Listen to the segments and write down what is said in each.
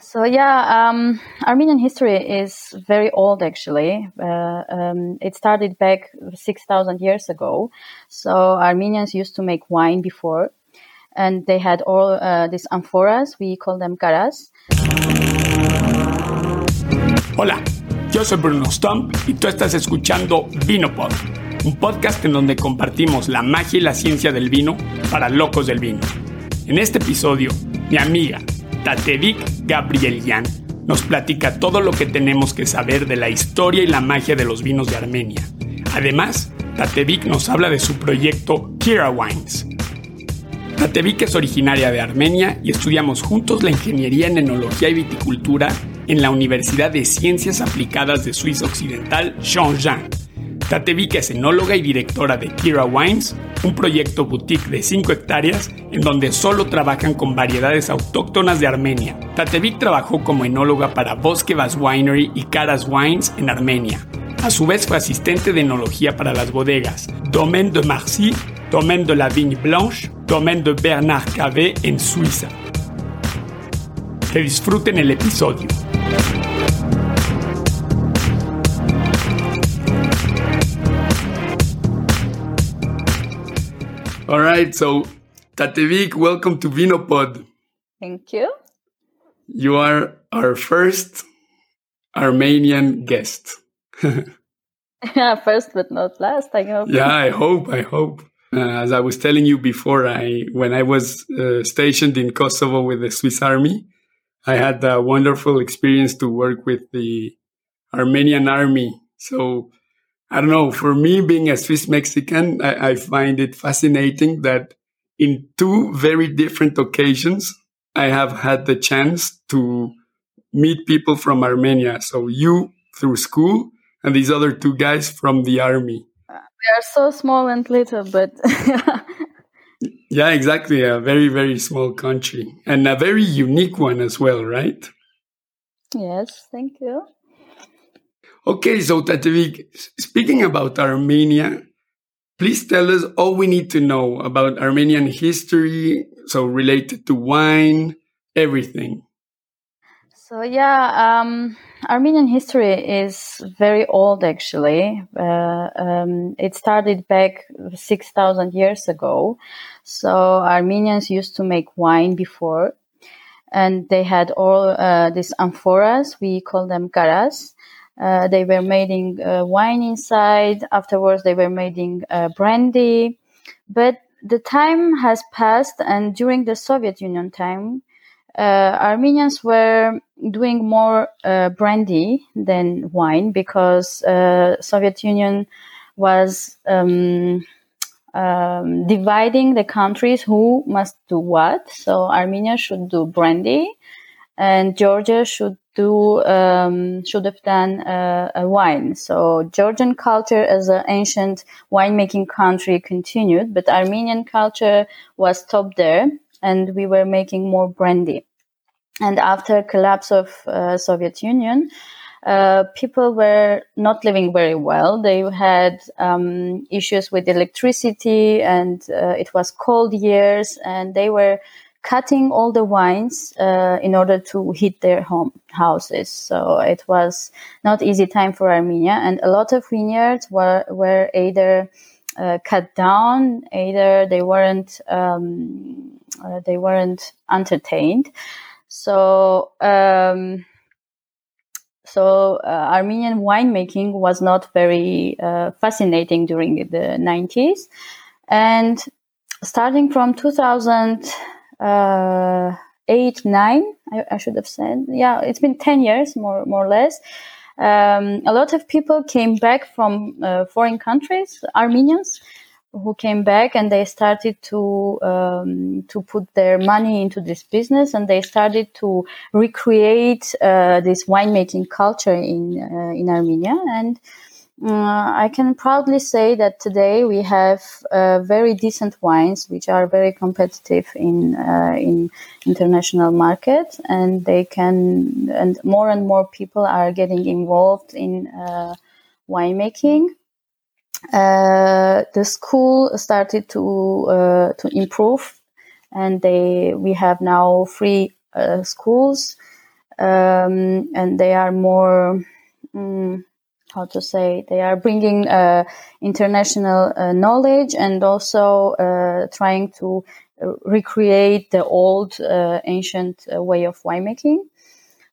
So yeah, um, Armenian history is very old. Actually, uh, um, it started back six thousand years ago. So Armenians used to make wine before, and they had all uh, these amphoras. We call them garas. Hola, yo soy Bruno Stump y tú estás escuchando Vinopod, un podcast en donde compartimos la magia y la ciencia del vino para locos del vino. En este episodio, mi amiga Tatevik Gabrielian nos platica todo lo que tenemos que saber de la historia y la magia de los vinos de Armenia. Además, Tatevik nos habla de su proyecto Kira Wines. Tatevik es originaria de Armenia y estudiamos juntos la ingeniería en enología y viticultura en la Universidad de Ciencias Aplicadas de Suiza Occidental, Tatevik es enóloga y directora de Kira Wines, un proyecto boutique de 5 hectáreas en donde solo trabajan con variedades autóctonas de Armenia. Tatevik trabajó como enóloga para Boskevas Winery y Karas Wines en Armenia. A su vez fue asistente de enología para las bodegas Domaine de Marcy, Domaine de la Vigne Blanche, Domaine de Bernard Cavé en Suiza. Que disfruten el episodio. All right, so Tatevik, welcome to Vinopod. Thank you. You are our first Armenian guest. yeah, first but not last. I hope. Yeah, I hope. I hope. Uh, as I was telling you before, I when I was uh, stationed in Kosovo with the Swiss Army, I had a wonderful experience to work with the Armenian army. So I don't know. For me, being a Swiss Mexican, I, I, find it fascinating that in two very different occasions, I have had the chance to meet people from Armenia. So you through school and these other two guys from the army. We are so small and little, but. yeah, exactly. A very, very small country and a very unique one as well, right? Yes, thank you. Okay, so Tatevik, speaking about Armenia, please tell us all we need to know about Armenian history, so related to wine, everything. So yeah, um, Armenian history is very old. Actually, uh, um, it started back six thousand years ago. So Armenians used to make wine before, and they had all uh, these amphoras. We call them garas uh, they were making uh, wine inside. Afterwards, they were making uh, brandy. But the time has passed, and during the Soviet Union time, uh, Armenians were doing more uh, brandy than wine because uh, Soviet Union was um, um, dividing the countries who must do what. So Armenia should do brandy, and Georgia should do um, should have done uh, wine. So Georgian culture as an ancient winemaking country continued, but Armenian culture was stopped there, and we were making more brandy. And after collapse of uh, Soviet Union, uh, people were not living very well. They had um, issues with electricity, and uh, it was cold years, and they were cutting all the vines uh, in order to heat their home houses. So it was not easy time for Armenia, and a lot of vineyards were were either uh, cut down, either they weren't um, uh, they weren't entertained. So. Um, so uh, Armenian winemaking was not very uh, fascinating during the 90s, and starting from 2000 uh, eight, nine, I, I, should have said. Yeah, it's been 10 years, more, more or less. Um, a lot of people came back from uh, foreign countries, Armenians, who came back and they started to um, to put their money into this business and they started to recreate uh, this winemaking culture in uh, in Armenia and I can proudly say that today we have uh, very decent wines, which are very competitive in uh, in international market, and they can and more and more people are getting involved in uh, winemaking. Uh, the school started to uh, to improve, and they we have now free schools um, and they are more. Um, how to say they are bringing uh, international uh, knowledge and also uh, trying to uh, recreate the old uh, ancient uh, way of winemaking.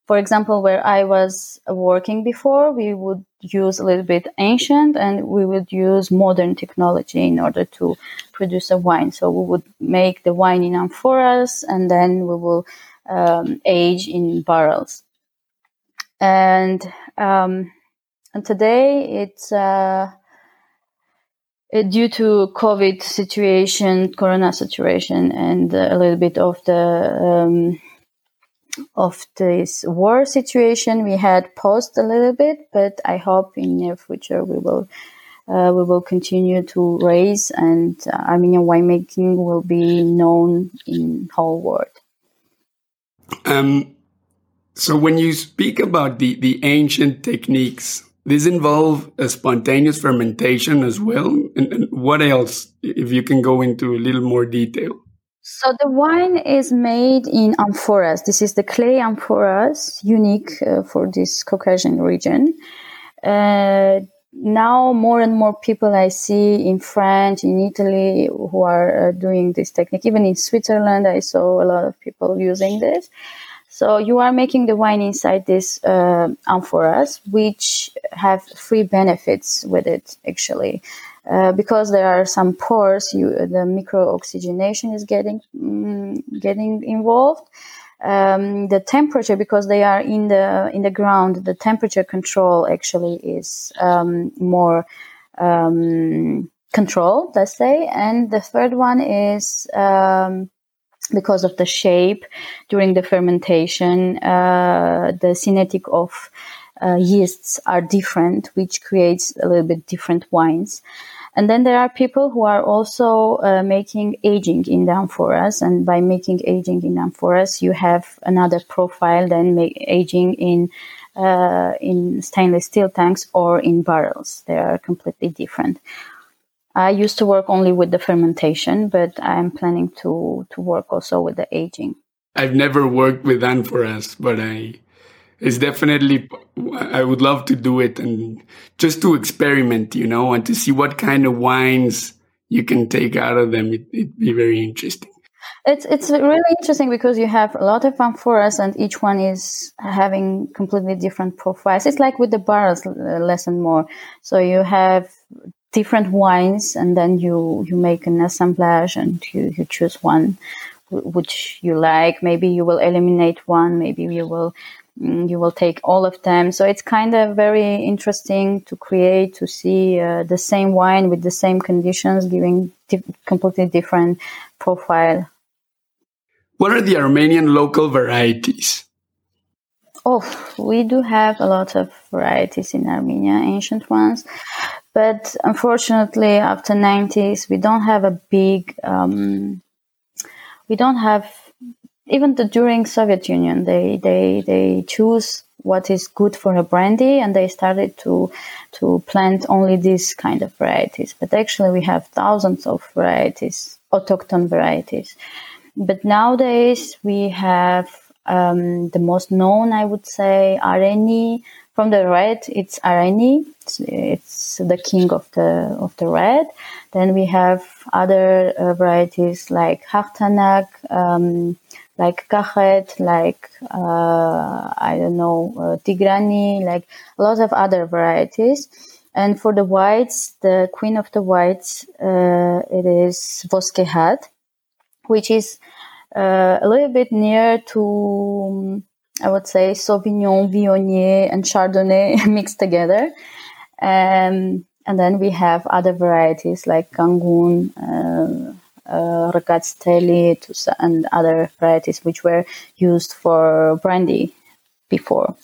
For example where i was working before we would use a little bit ancient and we would use modern technology in order to produce a wine. So we would make the wine in amphoras and then we will um, age in barrels. And um, and today it's uh, it, due to COVID situation, Corona situation, and uh, a little bit of the um, of this war situation, we had paused a little bit. But I hope in near future we will uh, we will continue to raise, and uh, Armenian winemaking will be known in whole world. Um. So when you speak about the the ancient techniques this involve a spontaneous fermentation as well? And, and, what else, if you can go into a little more detail? So the wine is made in amphoras. This is the clay amphoras, unique uh, for this Caucasian region. Uh, now more and more people I see in France, in Italy, who are uh, doing this technique. Even in Switzerland, I saw a lot of people using this. So you are making the wine inside this uh, amphoras, which have three benefits with it actually. Uh, because there are some pores, you, the micro oxygenation is getting mm, getting involved. Um, the temperature, because they are in the in the ground, the temperature control actually is um, more um, controlled, let's say. And the third one is um, because of the shape during the fermentation, uh, the kinetic of uh, yeasts are different, which creates a little bit different wines. And then there are people who are also uh, making aging in the amphoras, and by making aging in amphoras, you have another profile than aging in uh, in stainless steel tanks or in barrels. They are completely different. I used to work only with the fermentation, but I'm planning to to work also with the aging. I've never worked with amphoras, but I it's definitely I would love to do it and just to experiment, you know, and to see what kind of wines you can take out of them. It, would be very interesting. It's it's really interesting because you have a lot of amphoras and each one is having completely different profiles. It's like with the barrels uh, less and more. So you have different wines and then you you make an assemblage and you, you choose one which you like. Maybe you will eliminate one maybe you will mm, you will take all of them. So it's kind of very interesting to create to see uh, the same wine with the same conditions giving di- completely different profile. What are the armenian local varieties? Oh, we do have a lot of varieties in Armenia, ancient ones. But unfortunately, after 90s, we don't have a big, um, we don't have, even the, during Soviet Union, they, they, they choose what is good for a brandy and they started to, to plant only this kind of varieties. But actually we have thousands of varieties, autochthon varieties. But nowadays we have um, the most known, I would say, Areni, from the red, it's Areni. It's, it's, the king of the of the red. Then we have other uh, varieties like Haghtanak, um, like Kakhet, like uh, I don't know uh, Tigrani, like a lot of other varieties. And for the whites, the queen of the whites, uh, it is Voskehat, which is uh, a little bit near to I would say Sauvignon, Viognier, and Chardonnay mixed together. Um, and then we have other varieties like Kangun, uh, uh, and other varieties which were used for brandy before.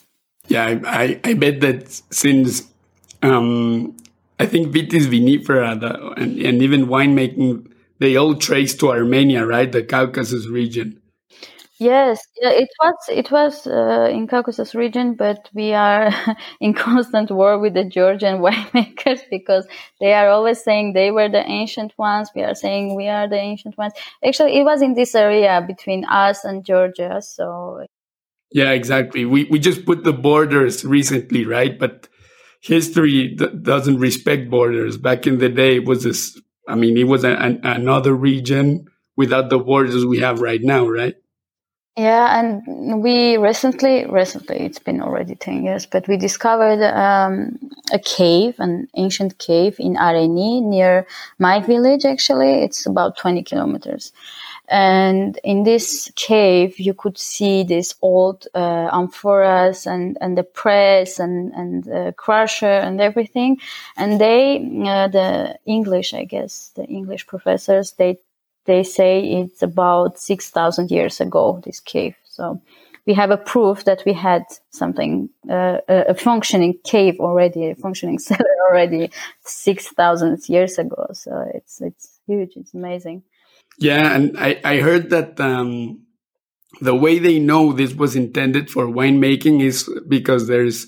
Yeah, I, I, I bet that since um, I think Vitis vinifera the, and, and even winemaking, they all trace to Armenia, right? The Caucasus region. Yes, yeah, it was it was uh, in Caucasus region, but we are in constant war with the Georgian winemakers because they are always saying they were the ancient ones. We are saying we are the ancient ones. Actually, it was in this area between us and Georgia. So, Yeah, exactly. We we just put the borders recently, right? But history doesn't respect borders. Back in the day, it was this. I mean, it was an, another region without the borders we have right now, right? Yeah, and we recently, recently, it's been already 10 years, but we discovered um, a cave, an ancient cave in Areni near my village, actually. It's about 20 kilometers. And in this cave, you could see this old uh, amphoras and, and the press and, and the crusher and everything. And they, uh, the English, I guess, the English professors, they they say it's about 6,000 years ago, this cave. So we have a proof that we had something, uh, a functioning cave already, a functioning cellar already 6,000 years ago. So it's, it's huge. It's amazing. Yeah. And I, I heard that, um, the way they know this was intended for winemaking is because there's,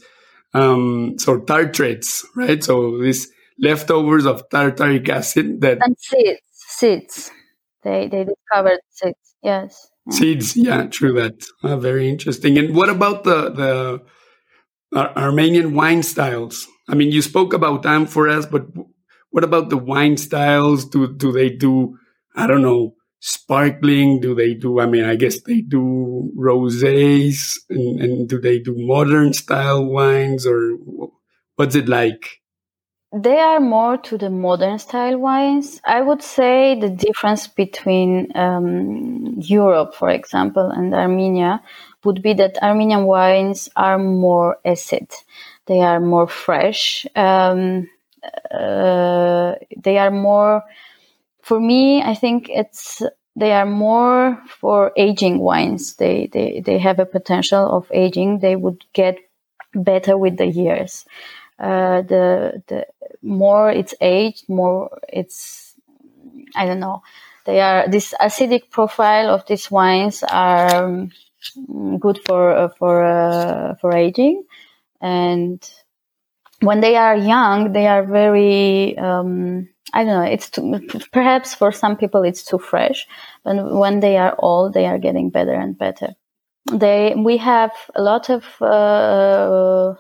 um, so tartrates, right? So these leftovers of tartaric acid that. And seeds, seeds. They they discovered seeds. Yes. Seeds, yeah, true. That uh, very interesting. And what about the the Ar- Armenian wine styles? I mean, you spoke about amphoras, but what about the wine styles? Do do they do? I don't know, sparkling? Do they do? I mean, I guess they do rosés, and, and do they do modern style wines, or what's it like? They are more to the modern style wines. I would say the difference between um, Europe, for example, and Armenia would be that Armenian wines are more acid. They are more fresh. Um, uh, they are more, for me, I think it's they are more for aging wines. They, they, they have a potential of aging. They would get better with the years. Uh, the the more it's aged, more it's I don't know. They are this acidic profile of these wines are um, good for uh, for uh, for aging, and when they are young, they are very. Um, I don't know. It's too, perhaps for some people it's too fresh, but when they are old, they are getting better and better. They we have a lot of uh,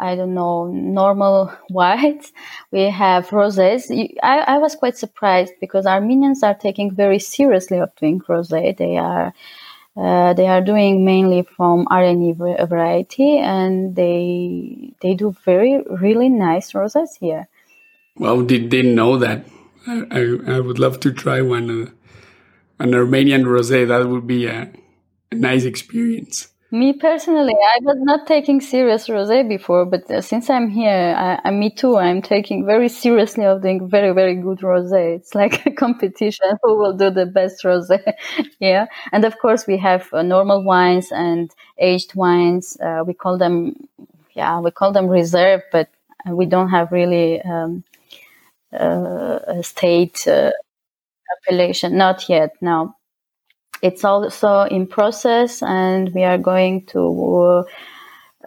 I don't know, normal whites. We have rosés. I, I was quite surprised because Armenians are taking very seriously of doing rosé. They are uh, they are doing mainly from Areni variety, and they they do very really nice rosés here. Well, did they know that? I, I, I would love to try one uh, an Armenian rosé. That would be a, a nice experience. Me personally, I was not taking serious rosé before, but uh, since I'm here, I, I, me too. I'm taking very seriously of doing very, very good rosé. It's like a competition who will do the best rosé. yeah, and of course we have uh, normal wines and aged wines. Uh, we call them, yeah, we call them reserve, but we don't have really um, uh, a state uh, appellation. Not yet. No it's also in process and we are going to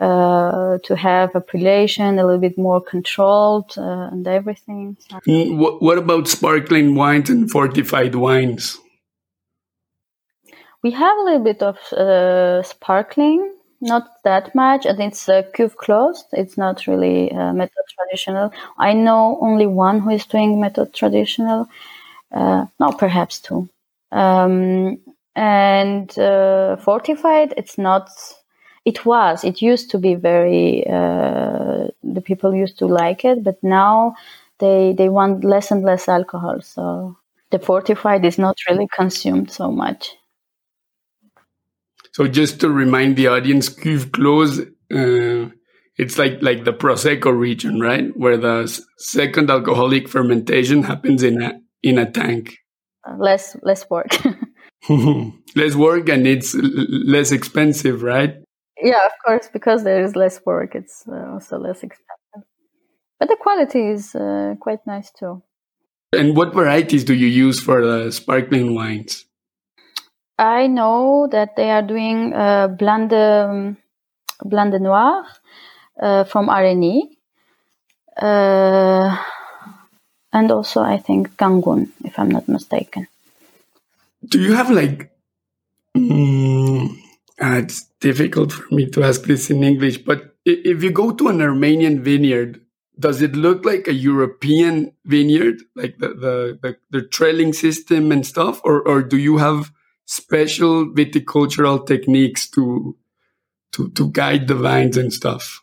uh, to have a appellation a little bit more controlled uh, and everything. Mm, what, what about sparkling wines and fortified wines? We have a little bit of uh, sparkling, not that much, and it's uh, cuve closed. It's not really uh, method traditional. I know only one who is doing method traditional. Uh, no, perhaps two. Um, and uh, fortified it's not it was it used to be very uh, the people used to like it but now they they want less and less alcohol. So the fortified is not really consumed so much. So just to remind the audience cuve close uh, it's like like the prosecco region right? Where the second alcoholic fermentation happens in a in a tank. Less less work less work and it's less expensive, right? Yeah, of course, because there is less work, it's uh, also less expensive. But the quality is uh, quite nice too. And what varieties do you use for the sparkling wines? I know that they are doing uh, Blanc um, de Noir uh, from Areni. Uh, and also, I think, Kangun, if I'm not mistaken do you have like uh, it's difficult for me to ask this in English, but if you go to an Armenian vineyard, does it look like a European vineyard, like the the, the, the trailing system and stuff, or or do you have special viticultural techniques to to to guide the vines and stuff?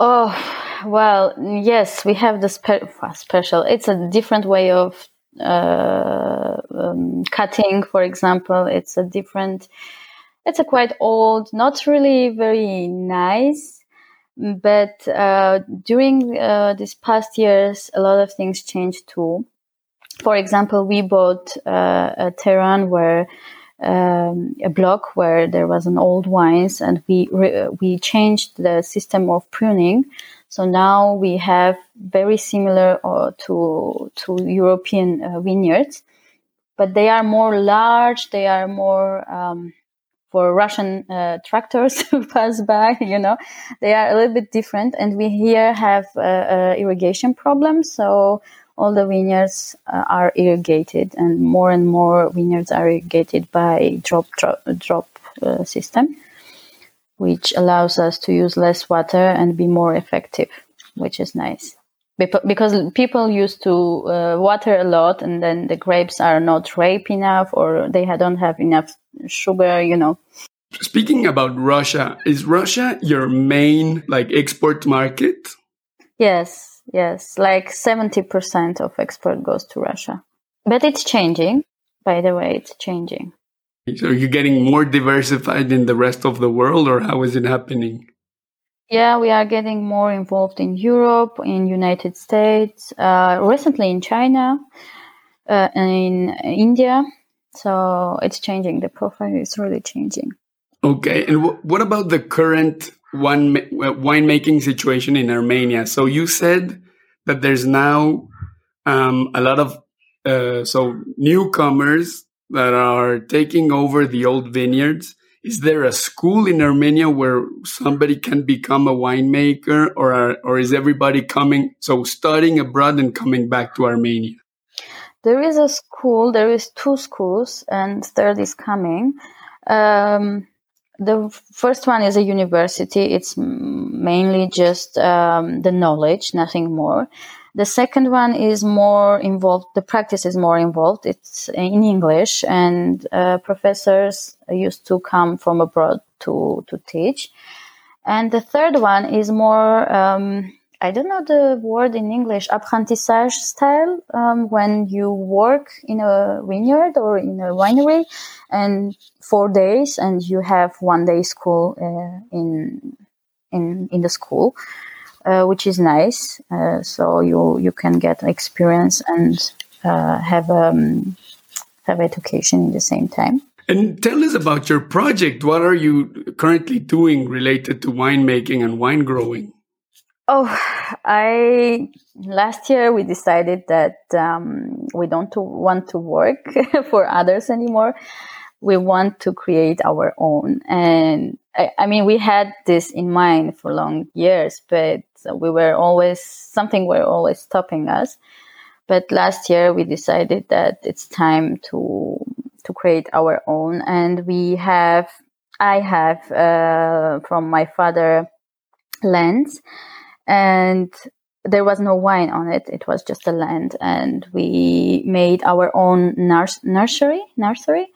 Oh well, yes, we have the spe- special. It's a different way of um, cutting, for example. It's a different. It's a quite old, not really very nice but uh, during uh, these past years, a lot of things changed too. For example, we bought uh, a terrain where um, a block where there was an old wines, and we re- we changed the system of pruning. So now we have very similar uh, to to European uh, vineyards, but they are more large. They are more um, for Russian uh, tractors to pass by. You know, they are a little bit different, and we here have irrigation problems. So all the vineyards uh, are irrigated, and more and more vineyards are irrigated by drop drop, drop uh, system, which allows us to use less water and be more effective, which is nice. Because people used to uh, water a lot and then the grapes are not ripe enough or they don't have enough sugar you know. Speaking about russia is russia your main like export market? Yes yes like 70% of export goes to russia but it's changing by the way it's changing so you're getting more diversified in the rest of the world or how is it happening yeah, we are getting more involved in Europe, in United States, uh, recently in China, uh, in India. So it's changing. The profile is really changing. Okay, and w- what about the current wine winemaking situation in Armenia? So you said that there's now um, a lot of uh, so newcomers that are taking over the old vineyards is there a school in Armenia where somebody can become a winemaker or are, or is everybody coming so studying abroad and coming back to Armenia? There is a school, there is two schools and third is coming. Um, the first one is a university. It's mainly just um, the knowledge, nothing more. The second one is more involved. The practice is more involved. It's in English, and uh, professors used to come from abroad to to teach. And the third one is more. Um, I don't know the word in English, apprentissage style, um, when you work in a vineyard or in a winery and four days and you have one day school uh, in, in, in the school uh, which is nice. Uh, so you you can get experience and uh, have um, have education in the same time. And tell us about your project. What are you currently doing related to winemaking and wine growing? Oh, I last year we decided that um, we don't want to work for others anymore. We want to create our own, and I, I mean we had this in mind for long years, but we were always something were always stopping us. But last year we decided that it's time to to create our own, and we have I have uh, from my father lands, and there was no wine on it. It was just a land, and we made our own nurs- nursery nursery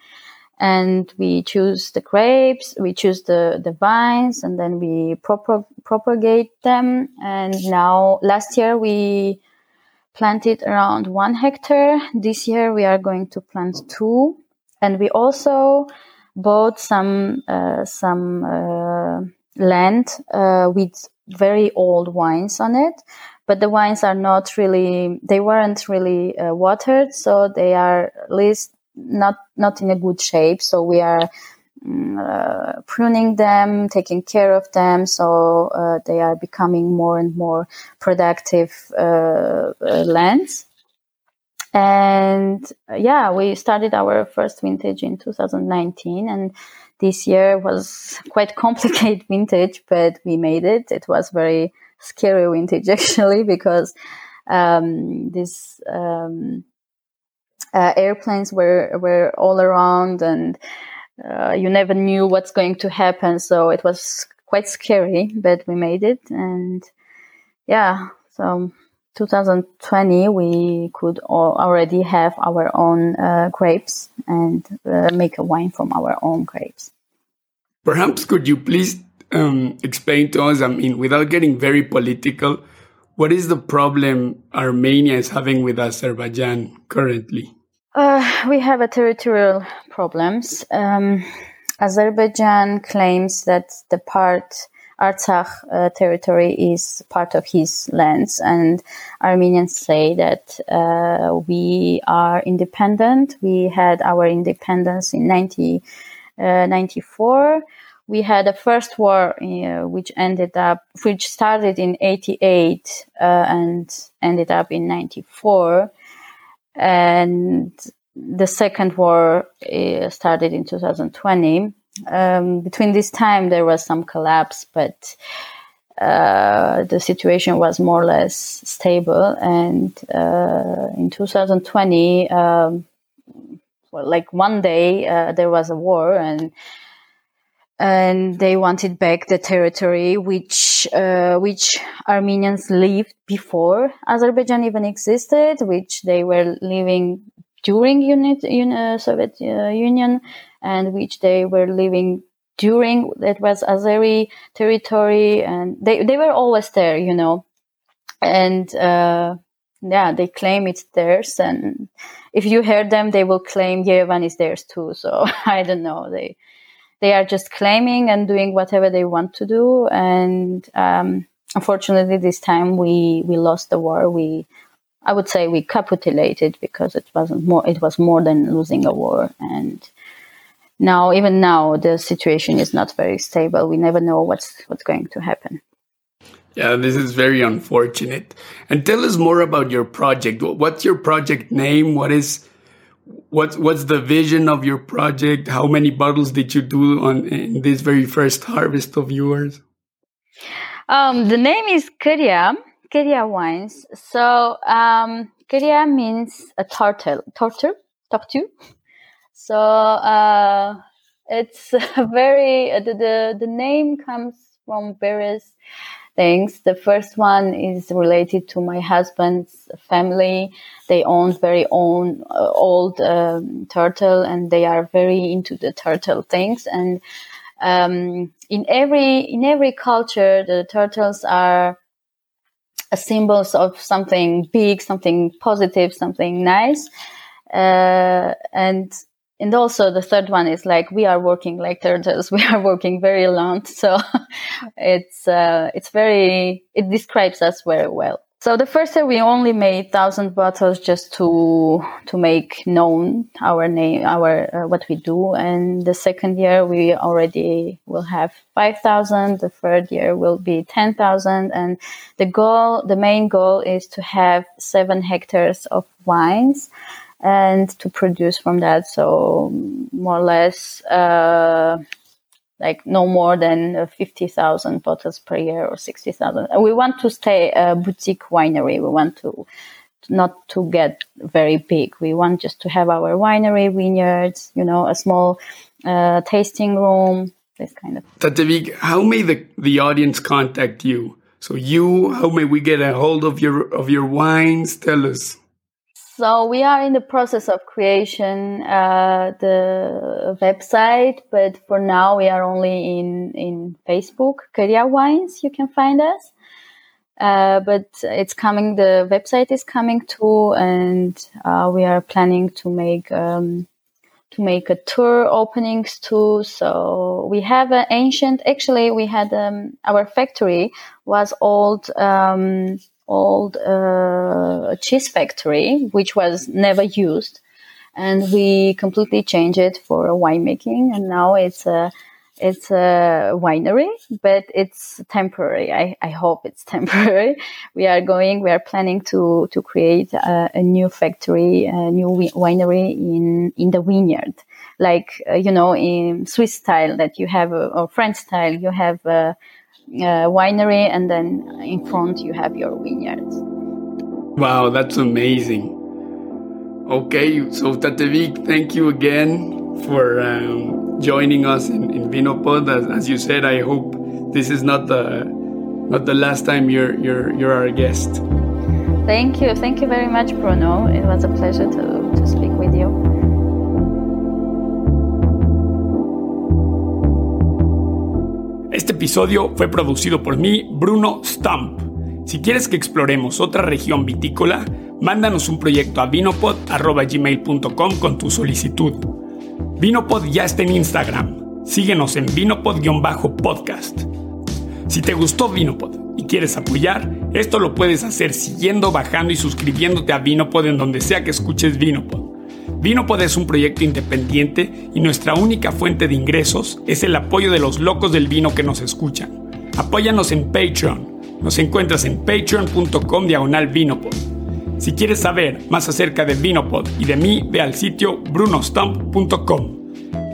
and we choose the grapes, we choose the, the vines, and then we propag- propagate them. And now, last year we planted around one hectare. This year we are going to plant two, and we also bought some uh, some uh, land uh, with very old wines on it. But the wines are not really, they weren't really uh, watered, so they are at least not not in a good shape. So we are mm, uh, pruning them, taking care of them, so uh, they are becoming more and more productive uh, uh lands. And uh, yeah, we started our first vintage in 2019, and this year was quite complicated vintage, but we made it. It was very scary vintage actually because um, this. Um, uh, airplanes were were all around and uh, you never knew what's going to happen. So it was quite scary, but we made it. And yeah, so 2020 we could already have our own uh, grapes and uh, make a wine from our own grapes. Perhaps could you please um, explain to us? I mean, without getting very political, what is the problem Armenia is having with Azerbaijan currently? Uh, we have a territorial problems. Um, Azerbaijan claims that the part Artsakh uh, territory is part of his lands, and Armenians say that uh, we are independent. We had our independence in 1994. Uh, we had a first war uh, which ended up, which started in 88 uh, and ended up in 94. And the second war uh, started in 2020 um, between this time there was some collapse, but uh, the situation was more or less stable. And uh, in 2020, um, well, like one day uh, there was a war, and and they wanted back the territory which uh, which Armenians lived before Azerbaijan even existed, which they were living during unit, un, Soviet uh, Union and which they were living during that was Azeri territory, and they they were always there, you know, and uh, yeah, they claim it's theirs, and if you hear them, they will claim Yerevan is theirs too. So I don't know, they they are just claiming and doing whatever they want to do, and um, unfortunately, this time we we lost the war. We I would say we capitulated because it wasn't more. It was more than losing a war, and now even now the situation is not very stable. We never know what's what's going to happen. Yeah this is very unfortunate. And tell us more about your project. What's your project name? What is what's what's the vision of your project? How many bottles did you do on in this very first harvest of yours? Um, the name is Keria, Keria wines. So um, Keria means a turtle, turtle, tortue. So uh, it's very the, the the name comes from various things. The first one is related to my husband's family. They own very own uh, old um, turtle, and they are very into the turtle things. And um, in every in every culture, the turtles are a symbols of something big, something positive, something nice. Uh, and and also the third one is like we are working like turtles. We are working very long. So it's uh, it's very it describes us very well. So the first year we only made thousand bottles just to to make known our name our uh, what we do. And the second year we already will have 5000 the third year will be 10000 and the goal the main goal is to have 7 hectares of wines and to produce from that. So more or less, uh, like no more than 50,000 bottles per year or 60,000. And we want to stay a boutique winery. We want to not to get very big. We want just to have our winery, vineyards, you know, a small uh, tasting room, this kind of. Tatevik, how may the, the audience contact you? So you, how may we get a hold of your of your wines? Tell us. So we are in the process of creation uh, the website, but for now we are only in in Facebook. Korea Wines, you can find us. Uh, but it's coming. The website is coming too, and uh, we are planning to make um, to make a tour openings too. So we have an ancient. Actually, we had um, our factory was old. Um, old uh, cheese factory, which was never used, and we completely changed it for a winemaking, and now it's a it's a winery, but it's temporary. I, I hope it's temporary. We are going, we are planning to, to create a, a new factory, a new winery in, in the vineyard. Like, uh, you know, in Swiss style that you have, uh, or French style, you have uh, winery, and then in front you have your vineyards. Wow, that's amazing. Okay, so Tatevik, thank you again for um, joining us in, in Vinopod. As, as you said, I hope this is not the not the last time you're you're you're our guest. Thank you, thank you very much, Bruno. It was a pleasure to, to speak Este episodio fue producido por mí, Bruno Stump. Si quieres que exploremos otra región vitícola, mándanos un proyecto a vinopod.gmail.com con tu solicitud. Vinopod ya está en Instagram. Síguenos en vinopod-podcast. Si te gustó Vinopod y quieres apoyar, esto lo puedes hacer siguiendo, bajando y suscribiéndote a Vinopod en donde sea que escuches Vinopod. Vinopod es un proyecto independiente y nuestra única fuente de ingresos es el apoyo de los locos del vino que nos escuchan. Apóyanos en Patreon. Nos encuentras en patreon.com diagonal Vinopod. Si quieres saber más acerca de Vinopod y de mí, ve al sitio brunostump.com.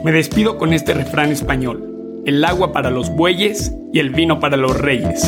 Me despido con este refrán español. El agua para los bueyes y el vino para los reyes.